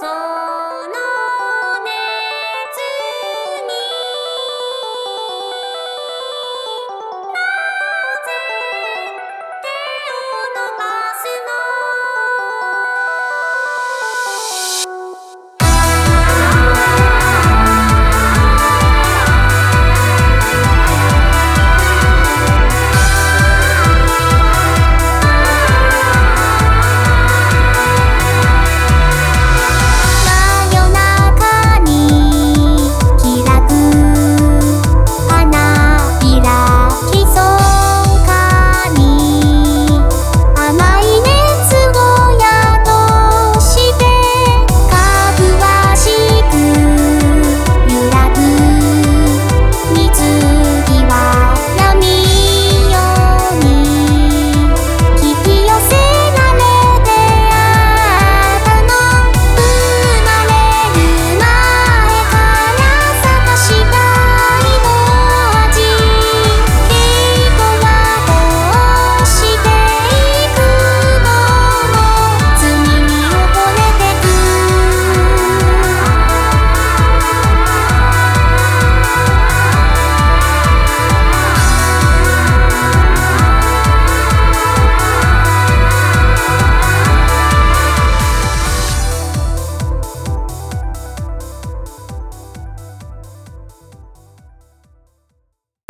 そう。